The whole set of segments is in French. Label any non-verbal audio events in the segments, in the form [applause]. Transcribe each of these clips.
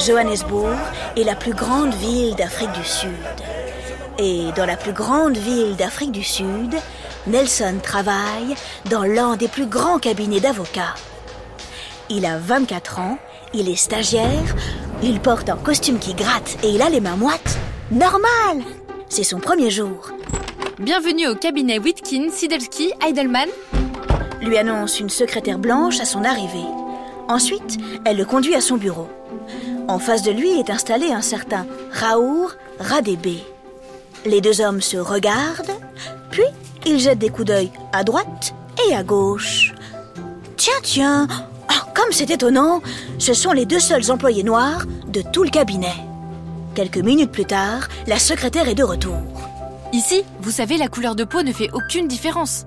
Johannesburg est la plus grande ville d'Afrique du Sud. Et dans la plus grande ville d'Afrique du Sud, Nelson travaille dans l'un des plus grands cabinets d'avocats. Il a 24 ans, il est stagiaire, il porte un costume qui gratte et il a les mains moites. Normal C'est son premier jour. Bienvenue au cabinet Witkin, Sidelski, Heidelman. Lui annonce une secrétaire blanche à son arrivée. Ensuite, elle le conduit à son bureau. En face de lui est installé un certain Raour Radébé. Les deux hommes se regardent, puis ils jettent des coups d'œil à droite et à gauche. Tiens, tiens, oh, comme c'est étonnant, ce sont les deux seuls employés noirs de tout le cabinet. Quelques minutes plus tard, la secrétaire est de retour. Ici, vous savez, la couleur de peau ne fait aucune différence.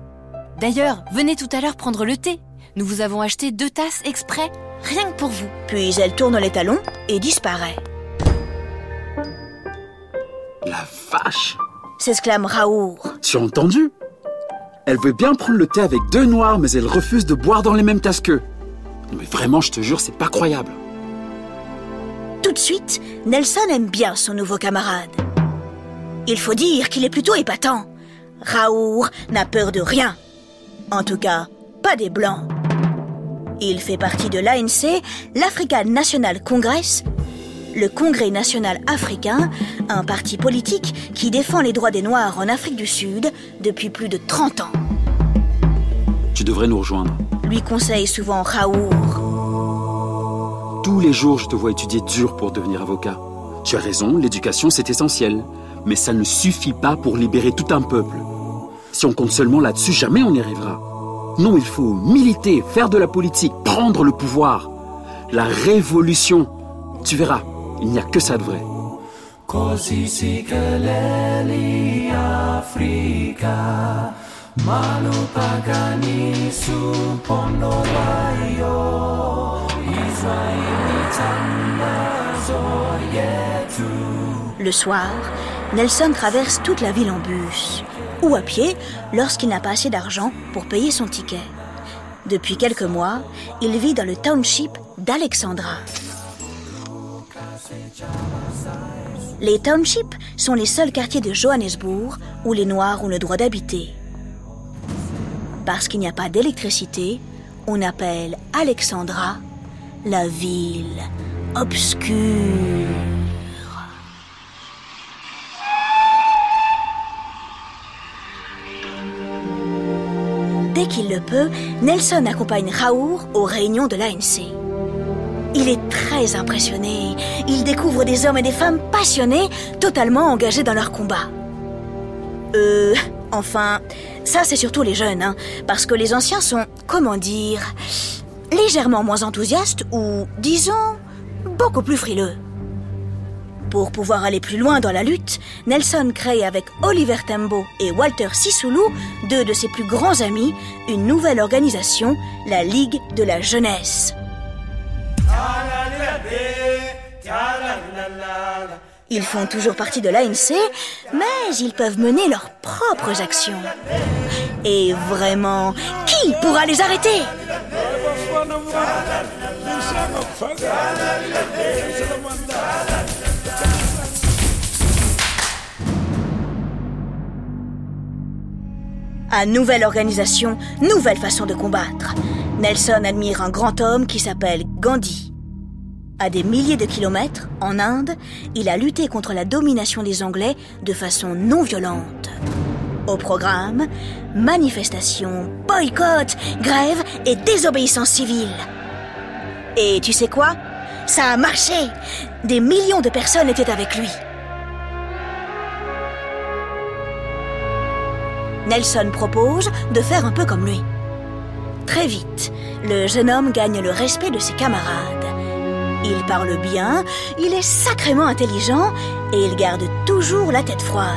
D'ailleurs, venez tout à l'heure prendre le thé. Nous vous avons acheté deux tasses exprès, rien que pour vous. Puis elle tourne les talons et disparaît. La vache s'exclame Raour. Tu as entendu? Elle veut bien prendre le thé avec deux noirs, mais elle refuse de boire dans les mêmes tasses qu'eux. Mais vraiment, je te jure, c'est pas croyable. Tout de suite, Nelson aime bien son nouveau camarade. Il faut dire qu'il est plutôt épatant. Raour n'a peur de rien. En tout cas, pas des Blancs. Il fait partie de l'ANC, l'African National Congress, le Congrès national africain, un parti politique qui défend les droits des Noirs en Afrique du Sud depuis plus de 30 ans. Tu devrais nous rejoindre. Lui conseille souvent Raour. Tous les jours, je te vois étudier dur pour devenir avocat. Tu as raison, l'éducation, c'est essentiel. Mais ça ne suffit pas pour libérer tout un peuple. Si on compte seulement là-dessus, jamais on n'y arrivera. Non, il faut militer, faire de la politique, prendre le pouvoir. La révolution. Tu verras, il n'y a que ça de vrai. Le soir, Nelson traverse toute la ville en bus ou à pied lorsqu'il n'a pas assez d'argent pour payer son ticket. Depuis quelques mois, il vit dans le township d'Alexandra. Les townships sont les seuls quartiers de Johannesburg où les Noirs ont le droit d'habiter. Parce qu'il n'y a pas d'électricité, on appelle Alexandra la ville obscure. Qu'il le peut, Nelson accompagne Raour aux réunions de l'ANC. Il est très impressionné. Il découvre des hommes et des femmes passionnés, totalement engagés dans leur combat. Euh, enfin, ça c'est surtout les jeunes, hein, parce que les anciens sont, comment dire, légèrement moins enthousiastes ou, disons, beaucoup plus frileux. Pour pouvoir aller plus loin dans la lutte, Nelson crée avec Oliver Tambo et Walter Sisulu, deux de ses plus grands amis, une nouvelle organisation, la Ligue de la Jeunesse. Ils font toujours partie de l'ANC, mais ils peuvent mener leurs propres actions. Et vraiment, qui pourra les arrêter? À nouvelle organisation, nouvelle façon de combattre. Nelson admire un grand homme qui s'appelle Gandhi. À des milliers de kilomètres, en Inde, il a lutté contre la domination des Anglais de façon non violente. Au programme, manifestations, boycotts, grèves et désobéissance civile. Et tu sais quoi? Ça a marché Des millions de personnes étaient avec lui. Nelson propose de faire un peu comme lui. Très vite, le jeune homme gagne le respect de ses camarades. Il parle bien, il est sacrément intelligent et il garde toujours la tête froide.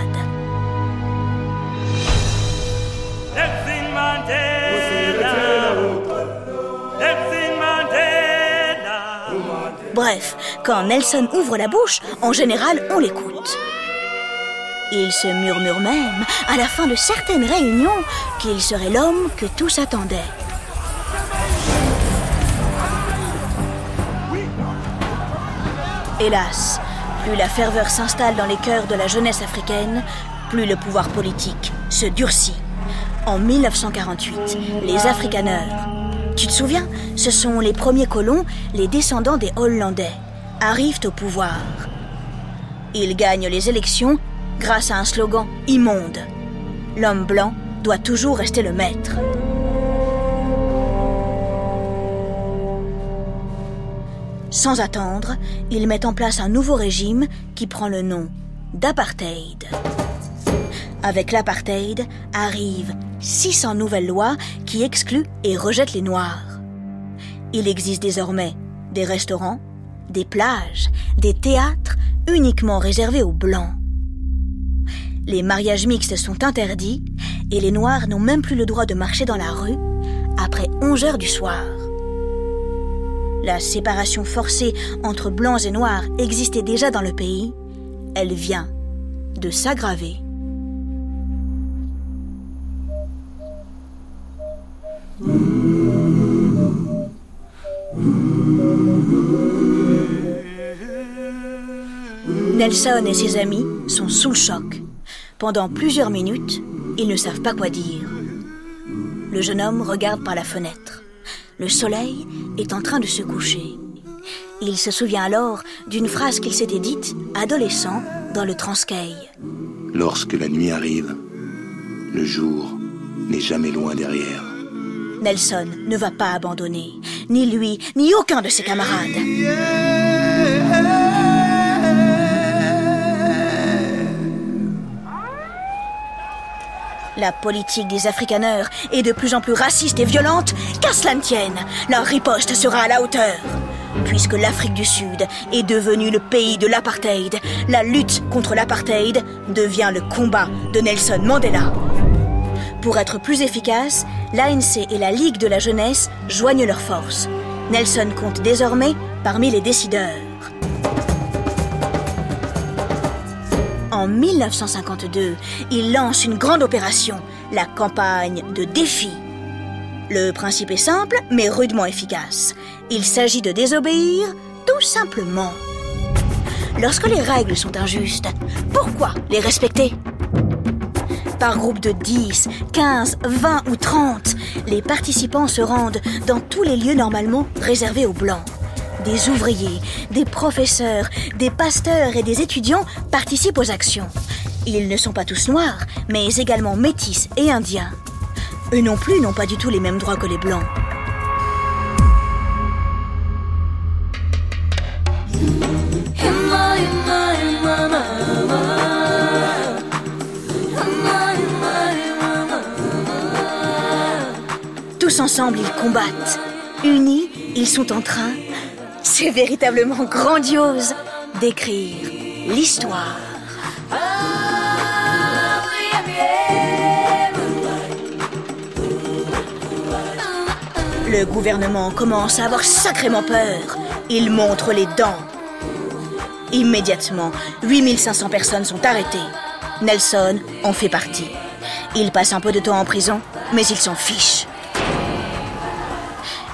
Bref, quand Nelson ouvre la bouche, en général, on l'écoute. Il se murmure même, à la fin de certaines réunions, qu'il serait l'homme que tous attendaient. Hélas, plus la ferveur s'installe dans les cœurs de la jeunesse africaine, plus le pouvoir politique se durcit. En 1948, les Afrikaners, tu te souviens, ce sont les premiers colons, les descendants des Hollandais, arrivent au pouvoir. Ils gagnent les élections grâce à un slogan immonde. L'homme blanc doit toujours rester le maître. Sans attendre, ils mettent en place un nouveau régime qui prend le nom d'apartheid. Avec l'apartheid arrivent 600 nouvelles lois qui excluent et rejettent les Noirs. Il existe désormais des restaurants, des plages, des théâtres uniquement réservés aux Blancs. Les mariages mixtes sont interdits et les Noirs n'ont même plus le droit de marcher dans la rue après 11 heures du soir. La séparation forcée entre blancs et noirs existait déjà dans le pays. Elle vient de s'aggraver. Nelson et ses amis sont sous le choc. Pendant plusieurs minutes, ils ne savent pas quoi dire. Le jeune homme regarde par la fenêtre. Le soleil est en train de se coucher. Il se souvient alors d'une phrase qu'il s'était dite, adolescent, dans le Transkei. Lorsque la nuit arrive, le jour n'est jamais loin derrière. Nelson ne va pas abandonner, ni lui, ni aucun de ses camarades. La politique des Afrikaners est de plus en plus raciste et violente, qu'à cela ne tienne, leur riposte sera à la hauteur. Puisque l'Afrique du Sud est devenue le pays de l'apartheid, la lutte contre l'apartheid devient le combat de Nelson Mandela. Pour être plus efficace, l'ANC et la Ligue de la jeunesse joignent leurs forces. Nelson compte désormais parmi les décideurs. En 1952, il lance une grande opération, la campagne de défi. Le principe est simple, mais rudement efficace. Il s'agit de désobéir tout simplement. Lorsque les règles sont injustes, pourquoi les respecter? Par groupe de 10, 15, 20 ou 30, les participants se rendent dans tous les lieux normalement réservés aux Blancs des ouvriers, des professeurs, des pasteurs et des étudiants participent aux actions. Ils ne sont pas tous noirs, mais également métis et indiens. Eux non plus n'ont pas du tout les mêmes droits que les blancs. Tous ensemble, ils combattent. Unis, ils sont en train c'est véritablement grandiose d'écrire l'histoire. Le gouvernement commence à avoir sacrément peur. Il montre les dents. Immédiatement, 8500 personnes sont arrêtées. Nelson en fait partie. Il passe un peu de temps en prison, mais il s'en fiche.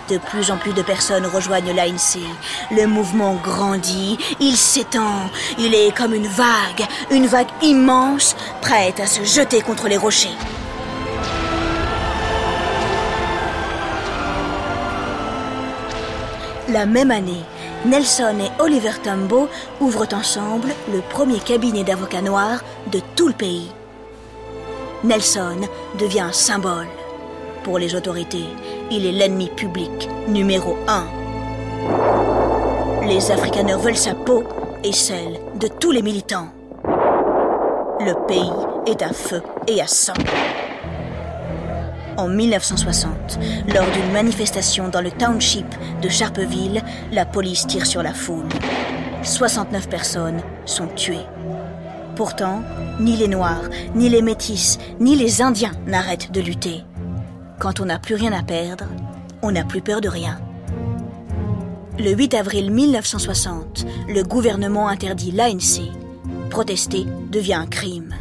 De plus en plus de personnes rejoignent l'ANC. Le mouvement grandit, il s'étend, il est comme une vague, une vague immense, prête à se jeter contre les rochers. La même année, Nelson et Oliver Tambo ouvrent ensemble le premier cabinet d'avocats noirs de tout le pays. Nelson devient un symbole. Pour les autorités, il est l'ennemi public numéro un. Les Afrikaners veulent sa peau et celle de tous les militants. Le pays est à feu et à sang. En 1960, lors d'une manifestation dans le township de Sharpeville, la police tire sur la foule. 69 personnes sont tuées. Pourtant, ni les Noirs, ni les Métis, ni les Indiens n'arrêtent de lutter. Quand on n'a plus rien à perdre, on n'a plus peur de rien. Le 8 avril 1960, le gouvernement interdit l'ANC. Protester devient un crime.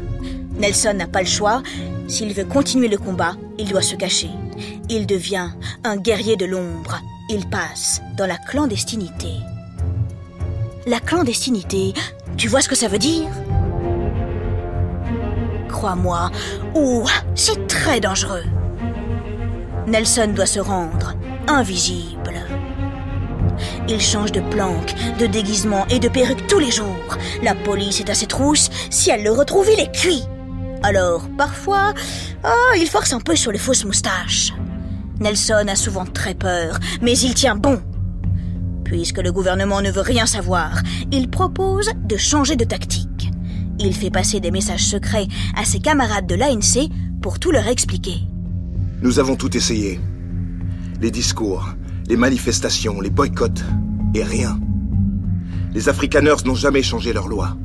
Nelson n'a pas le choix. S'il veut continuer le combat, il doit se cacher. Il devient un guerrier de l'ombre. Il passe dans la clandestinité. La clandestinité, tu vois ce que ça veut dire? Crois-moi, ouh, c'est très dangereux. Nelson doit se rendre invisible. Il change de planque, de déguisement et de perruque tous les jours. La police est à ses trousses. Si elle le retrouve, il est cuit. Alors, parfois, oh, il force un peu sur les fausses moustaches. Nelson a souvent très peur, mais il tient bon. Puisque le gouvernement ne veut rien savoir, il propose de changer de tactique. Il fait passer des messages secrets à ses camarades de l'ANC pour tout leur expliquer. Nous avons tout essayé. Les discours, les manifestations, les boycotts, et rien. Les Afrikaners n'ont jamais changé leurs lois.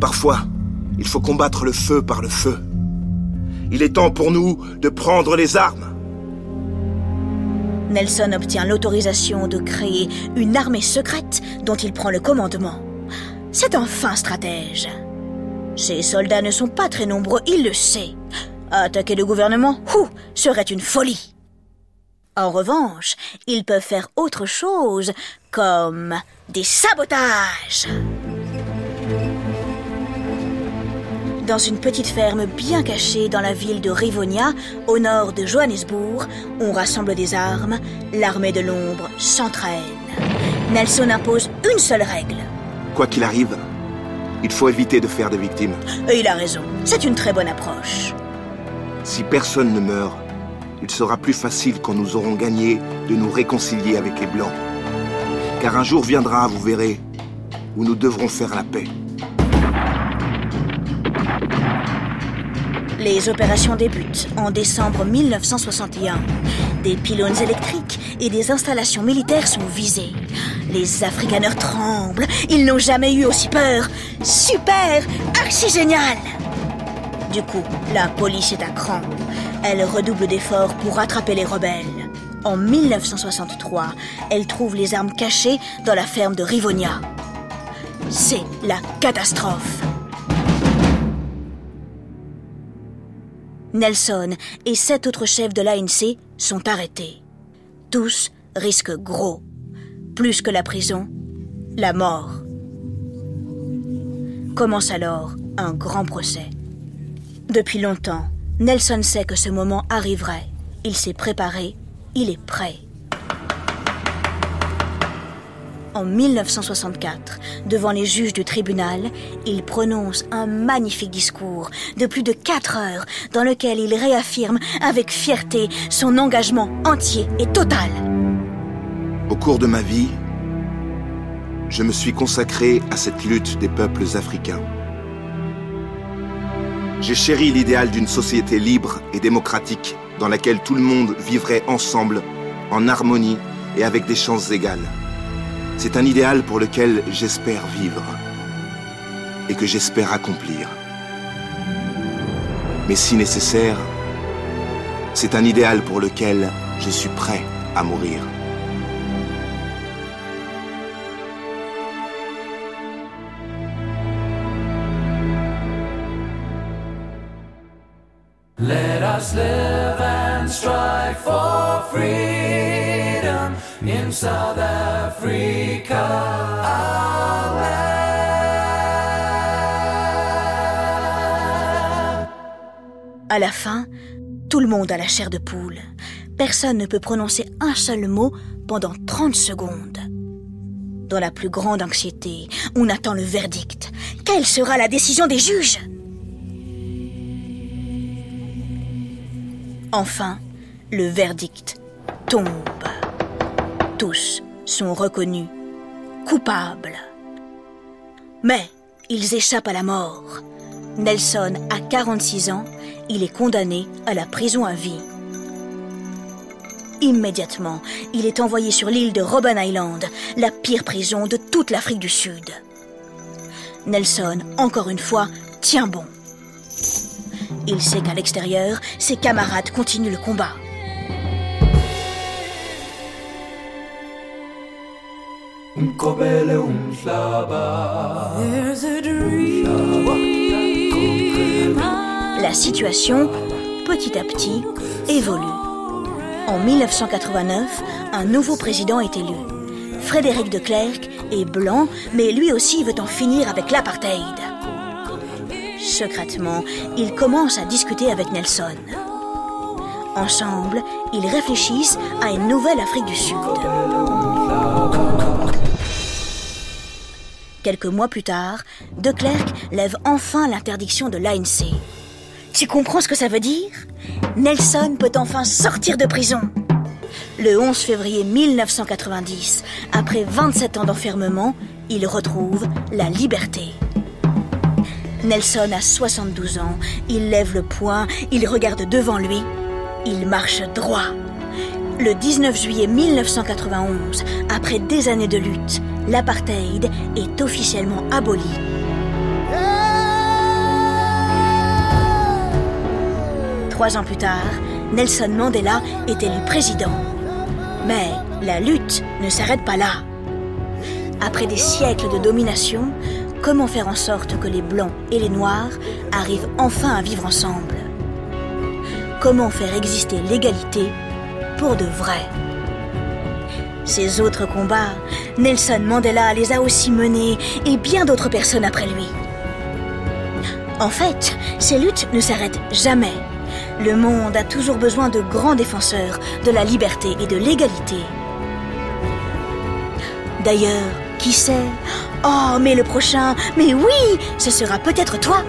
Parfois, il faut combattre le feu par le feu. Il est temps pour nous de prendre les armes. Nelson obtient l'autorisation de créer une armée secrète dont il prend le commandement. C'est un fin stratège. Ses soldats ne sont pas très nombreux, il le sait. Attaquer le gouvernement, ouh, serait une folie. En revanche, ils peuvent faire autre chose, comme des sabotages. Dans une petite ferme bien cachée dans la ville de Rivonia, au nord de Johannesburg, on rassemble des armes, l'armée de l'ombre s'entraîne. Nelson impose une seule règle. Quoi qu'il arrive, il faut éviter de faire des victimes. Et il a raison, c'est une très bonne approche. Si personne ne meurt, il sera plus facile quand nous aurons gagné de nous réconcilier avec les Blancs. Car un jour viendra, vous verrez, où nous devrons faire la paix. Les opérations débutent en décembre 1961. Des pylônes électriques et des installations militaires sont visés. Les Afrikaners tremblent. Ils n'ont jamais eu aussi peur. Super Archi génial Du coup, la police est à cran. Elle redouble d'efforts pour rattraper les rebelles. En 1963, elle trouve les armes cachées dans la ferme de Rivonia. C'est la catastrophe. Nelson et sept autres chefs de l'ANC sont arrêtés. Tous risquent gros. Plus que la prison, la mort. Commence alors un grand procès. Depuis longtemps, Nelson sait que ce moment arriverait. Il s'est préparé, il est prêt. En 1964, devant les juges du tribunal, il prononce un magnifique discours de plus de quatre heures dans lequel il réaffirme avec fierté son engagement entier et total. Au cours de ma vie, je me suis consacré à cette lutte des peuples africains. J'ai chéri l'idéal d'une société libre et démocratique dans laquelle tout le monde vivrait ensemble, en harmonie et avec des chances égales. C'est un idéal pour lequel j'espère vivre et que j'espère accomplir. Mais si nécessaire, c'est un idéal pour lequel je suis prêt à mourir. À la fin, tout le monde a la chair de poule. Personne ne peut prononcer un seul mot pendant 30 secondes. Dans la plus grande anxiété, on attend le verdict. Quelle sera la décision des juges? Enfin, le verdict tombe. Tous sont reconnus coupables. Mais ils échappent à la mort. Nelson a 46 ans, il est condamné à la prison à vie. Immédiatement, il est envoyé sur l'île de Robben Island, la pire prison de toute l'Afrique du Sud. Nelson, encore une fois, tient bon. Il sait qu'à l'extérieur, ses camarades continuent le combat. La situation, petit à petit, évolue. En 1989, un nouveau président est élu. Frédéric de Klerk est blanc, mais lui aussi veut en finir avec l'apartheid. Secrètement, il commence à discuter avec Nelson. Ensemble, ils réfléchissent à une nouvelle Afrique du Sud. Quelques mois plus tard, De Klerk lève enfin l'interdiction de l'ANC. Tu comprends ce que ça veut dire? Nelson peut enfin sortir de prison. Le 11 février 1990, après 27 ans d'enfermement, il retrouve la liberté. Nelson a 72 ans, il lève le poing, il regarde devant lui, il marche droit. Le 19 juillet 1991, après des années de lutte, l'apartheid est officiellement aboli. Trois ans plus tard, Nelson Mandela est élu président. Mais la lutte ne s'arrête pas là. Après des siècles de domination, comment faire en sorte que les Blancs et les Noirs arrivent enfin à vivre ensemble? Comment faire exister l'égalité pour de vrai? Ces autres combats, Nelson Mandela les a aussi menés et bien d'autres personnes après lui. En fait, ces luttes ne s'arrêtent jamais. Le monde a toujours besoin de grands défenseurs de la liberté et de l'égalité. D'ailleurs, qui sait Oh, mais le prochain, mais oui, ce sera peut-être toi.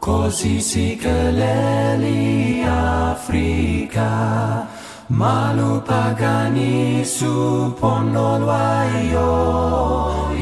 Così si keleli Afrika Malupagani su pono lwayo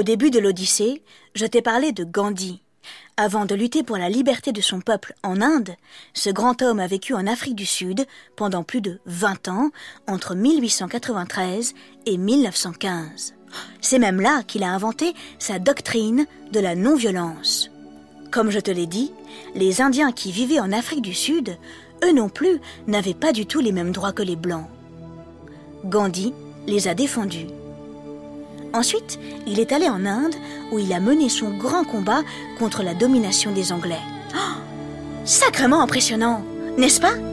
Au début de l'Odyssée, je t'ai parlé de Gandhi. Avant de lutter pour la liberté de son peuple en Inde, ce grand homme a vécu en Afrique du Sud pendant plus de 20 ans, entre 1893 et 1915. C'est même là qu'il a inventé sa doctrine de la non-violence. Comme je te l'ai dit, les Indiens qui vivaient en Afrique du Sud, eux non plus, n'avaient pas du tout les mêmes droits que les Blancs. Gandhi les a défendus. Ensuite, il est allé en Inde où il a mené son grand combat contre la domination des Anglais. [gasps] Sacrement impressionnant, n'est-ce pas?